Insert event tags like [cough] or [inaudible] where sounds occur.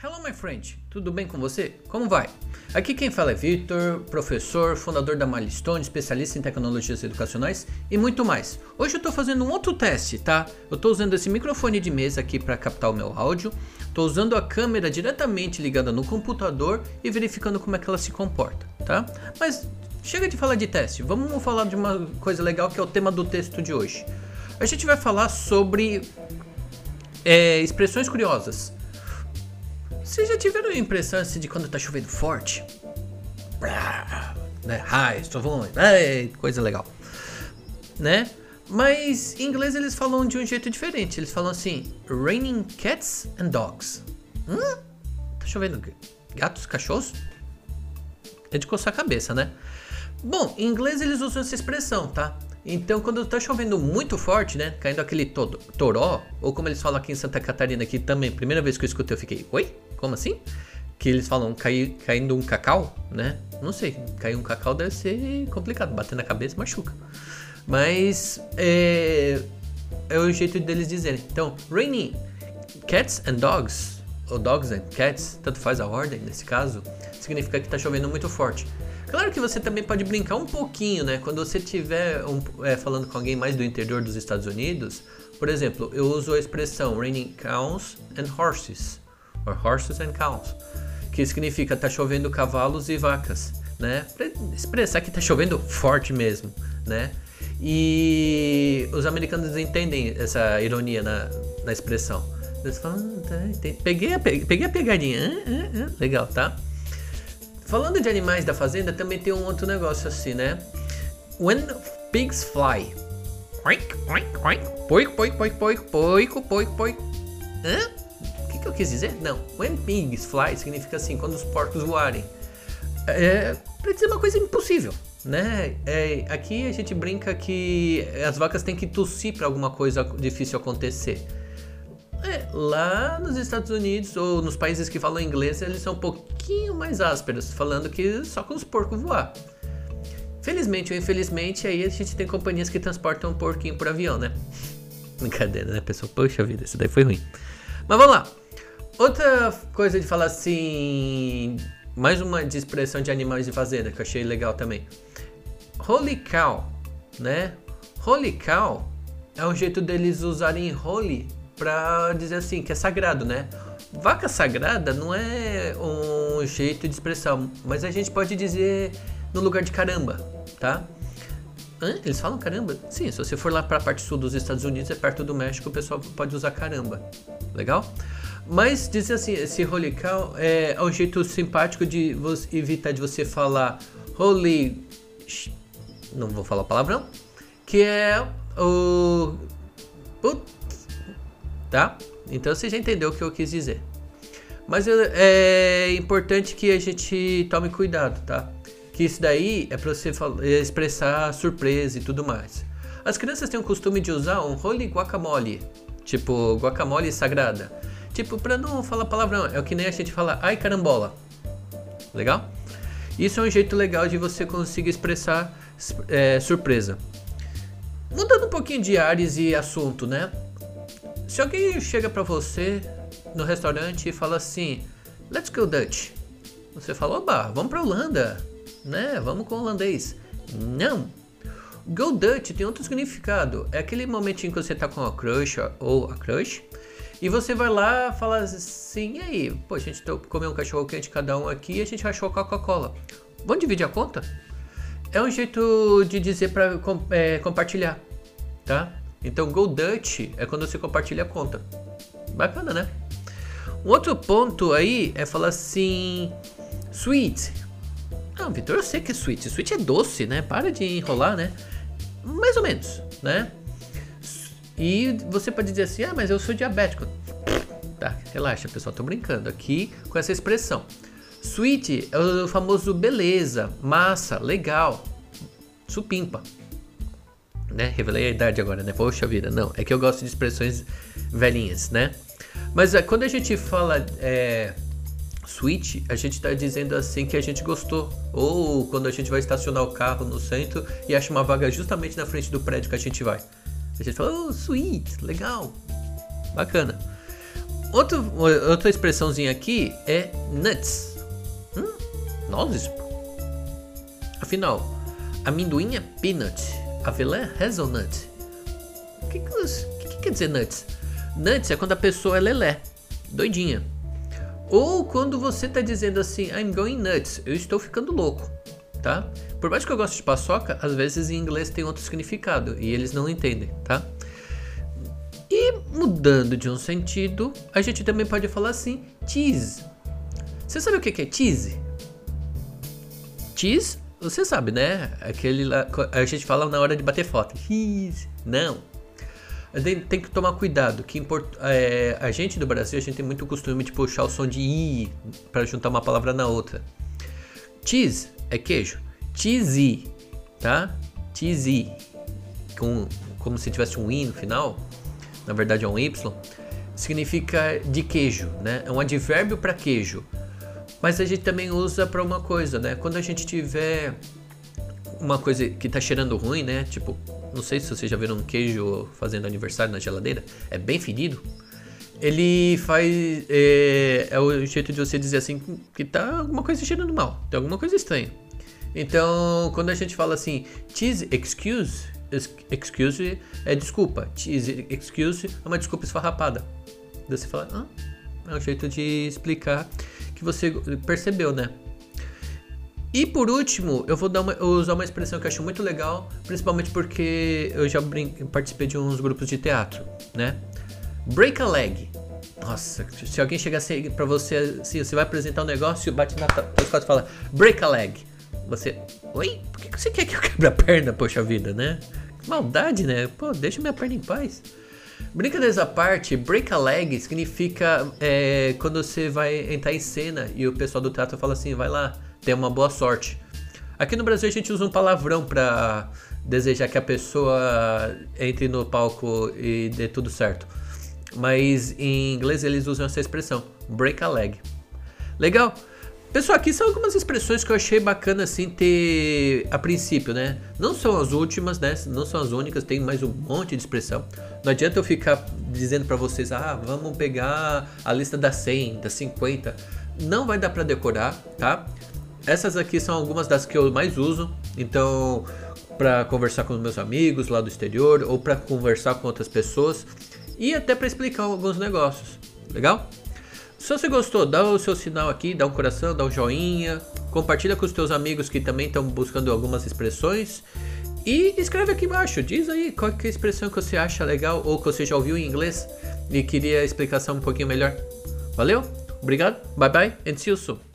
Hello, my friend. Tudo bem com você? Como vai? Aqui quem fala é Victor, professor, fundador da Milestone, especialista em tecnologias educacionais e muito mais. Hoje eu estou fazendo um outro teste, tá? Eu estou usando esse microfone de mesa aqui para captar o meu áudio. Estou usando a câmera diretamente ligada no computador e verificando como é que ela se comporta, tá? Mas chega de falar de teste. Vamos falar de uma coisa legal que é o tema do texto de hoje. A gente vai falar sobre é, expressões curiosas. Vocês já tiveram a impressão assim, de quando tá chovendo forte? Né? Raios, trovões, coisa legal. Né? Mas em inglês eles falam de um jeito diferente. Eles falam assim: Raining cats and dogs. Hum? Tá chovendo gatos, cachorros? É de coçar a cabeça, né? Bom, em inglês eles usam essa expressão, tá? Então, quando tá chovendo muito forte, né? Caindo aquele todo, toró, ou como eles falam aqui em Santa Catarina, que também, primeira vez que eu escutei, eu fiquei, oi? Como assim? Que eles falam cair, caindo um cacau, né? Não sei, cair um cacau deve ser complicado, bater na cabeça machuca. Mas é, é o jeito deles dizerem. Então, rainy cats and dogs, ou dogs and cats, tanto faz a ordem nesse caso, significa que tá chovendo muito forte. Claro que você também pode brincar um pouquinho, né? Quando você estiver um, é, falando com alguém mais do interior dos Estados Unidos, por exemplo, eu uso a expressão raining cows and horses, or horses and cows, que significa tá chovendo cavalos e vacas, né? Pra expressar que tá chovendo forte mesmo, né? E os americanos entendem essa ironia na, na expressão. Eles falam, ah, tá, peguei, a, peguei a pegadinha, ah, ah, ah. legal, tá? Falando de animais da fazenda, também tem um outro negócio assim, né? When pigs fly. Poico, poico, poico, poico, poico, poico. Hã? Que, que eu quis dizer? Não. When pigs fly significa assim, quando os porcos voarem. É, pra dizer uma coisa impossível, né? É, aqui a gente brinca que as vacas têm que tossir para alguma coisa difícil acontecer. É, lá nos Estados Unidos ou nos países que falam inglês, eles são um pouquinho mais ásperos, falando que só com os porcos voar. Felizmente ou infelizmente, aí a gente tem companhias que transportam um porquinho por avião, né? [laughs] Brincadeira, né, pessoal? Poxa vida, isso daí foi ruim. Mas vamos lá. Outra coisa de falar assim. Mais uma de expressão de animais de fazenda que eu achei legal também. Holy cow, né? Holy cow é um jeito deles usarem holy para dizer assim, que é sagrado, né? Vaca sagrada não é um jeito de expressão, mas a gente pode dizer no lugar de caramba, tá? Hã? Eles falam caramba? Sim, se você for lá para a parte sul dos Estados Unidos, é perto do México, o pessoal pode usar caramba. Legal? Mas dizer assim, esse holy cow é, é um jeito simpático de você, evitar de você falar holy. Não vou falar palavrão. Que é o. Put, tá? Então você já entendeu o que eu quis dizer. Mas é importante que a gente tome cuidado, tá? Que isso daí é para você expressar surpresa e tudo mais. As crianças têm o costume de usar um holy guacamole, tipo guacamole sagrada. Tipo, para não falar palavrão, é o que nem a gente fala ai carambola. Legal? Isso é um jeito legal de você conseguir expressar é, surpresa. Mudando um pouquinho de ares e assunto, né? Se alguém chega para você no restaurante e fala assim, let's go Dutch. Você fala, oba, vamos pra Holanda, né? Vamos com o holandês. Não. Go Dutch tem outro significado. É aquele momentinho que você tá com a crush ou a crush e você vai lá e fala assim, e aí, pô, a gente comeu um cachorro quente cada um aqui e a gente achou Coca-Cola. Vamos dividir a conta? É um jeito de dizer para é, compartilhar, tá? Então, Go Dutch é quando você compartilha a conta. Bacana, né? Um outro ponto aí é falar assim: sweet. Ah, Vitor, eu sei que é sweet. Sweet é doce, né? Para de enrolar, né? Mais ou menos, né? E você pode dizer assim: ah, mas eu sou diabético. Tá, relaxa, pessoal, tô brincando aqui com essa expressão. Sweet é o famoso beleza, massa, legal, supimpa né? Revelei a idade agora, né? Poxa vida, não. É que eu gosto de expressões velhinhas, né? Mas é, quando a gente fala é, switch, a gente está dizendo assim que a gente gostou. Ou quando a gente vai estacionar o carro no centro e acha uma vaga justamente na frente do prédio que a gente vai. A gente fala, oh, sweet, legal, bacana. Outro, outra expressãozinha aqui é nuts. Hum, nozes? Afinal, amendoim é peanut, avelã é hazelnut. O que, que, que, que quer dizer nuts? Nuts é quando a pessoa é lelé, doidinha. Ou quando você tá dizendo assim, I'm going nuts, eu estou ficando louco, tá? Por mais que eu goste de paçoca, às vezes em inglês tem outro significado e eles não entendem, tá? E mudando de um sentido, a gente também pode falar assim, cheese. Você sabe o que é cheese? Cheese, você sabe, né? Aquele lá, a gente fala na hora de bater foto. Cheese. Não. Tem, que tomar cuidado, que é, a gente do Brasil, a gente tem muito costume de puxar o som de i para juntar uma palavra na outra. Cheese é queijo. Cheesy, tá? Cheesy. Com, como se tivesse um i no final. Na verdade é um y. Significa de queijo, né? É um advérbio para queijo. Mas a gente também usa para uma coisa, né? Quando a gente tiver uma coisa que tá cheirando ruim, né? Tipo, não sei se vocês já viram um queijo fazendo aniversário na geladeira, é bem fedido. Ele faz. É, é, o jeito de você dizer assim que tá alguma coisa cheirando mal, tem alguma coisa estranha. Então, quando a gente fala assim, cheese excuse, excuse é desculpa, cheese excuse é uma desculpa esfarrapada. Você fala, ah, é um jeito de explicar que você percebeu, né? E por último, eu vou uma, usar uma expressão que eu acho muito legal, principalmente porque eu já participei de uns grupos de teatro, né? Break a leg. Nossa, se alguém chegar assim pra você, assim, você vai apresentar um negócio, bate na tua e fala, break a leg. Você, oi? Por que você quer que eu quebre a perna, poxa vida, né? Maldade, né? Pô, deixa minha perna em paz. Brincadeiras à parte, break a leg significa é, quando você vai entrar em cena e o pessoal do teatro fala assim, vai lá, tenha uma boa sorte. Aqui no Brasil a gente usa um palavrão para desejar que a pessoa entre no palco e dê tudo certo. Mas em inglês eles usam essa expressão, break a leg. Legal? Pessoal, aqui são algumas expressões que eu achei bacana assim ter a princípio, né? Não são as últimas, né? Não são as únicas, tem mais um monte de expressão. Não adianta eu ficar dizendo para vocês, ah, vamos pegar a lista das 100, das 50. Não vai dar para decorar, tá? Essas aqui são algumas das que eu mais uso. Então, para conversar com meus amigos lá do exterior ou para conversar com outras pessoas e até para explicar alguns negócios. Legal? Se você gostou, dá o seu sinal aqui, dá um coração, dá um joinha, compartilha com os teus amigos que também estão buscando algumas expressões e escreve aqui embaixo, diz aí qual é a expressão que você acha legal ou que você já ouviu em inglês e queria explicação um pouquinho melhor. Valeu? Obrigado, bye bye and see you soon.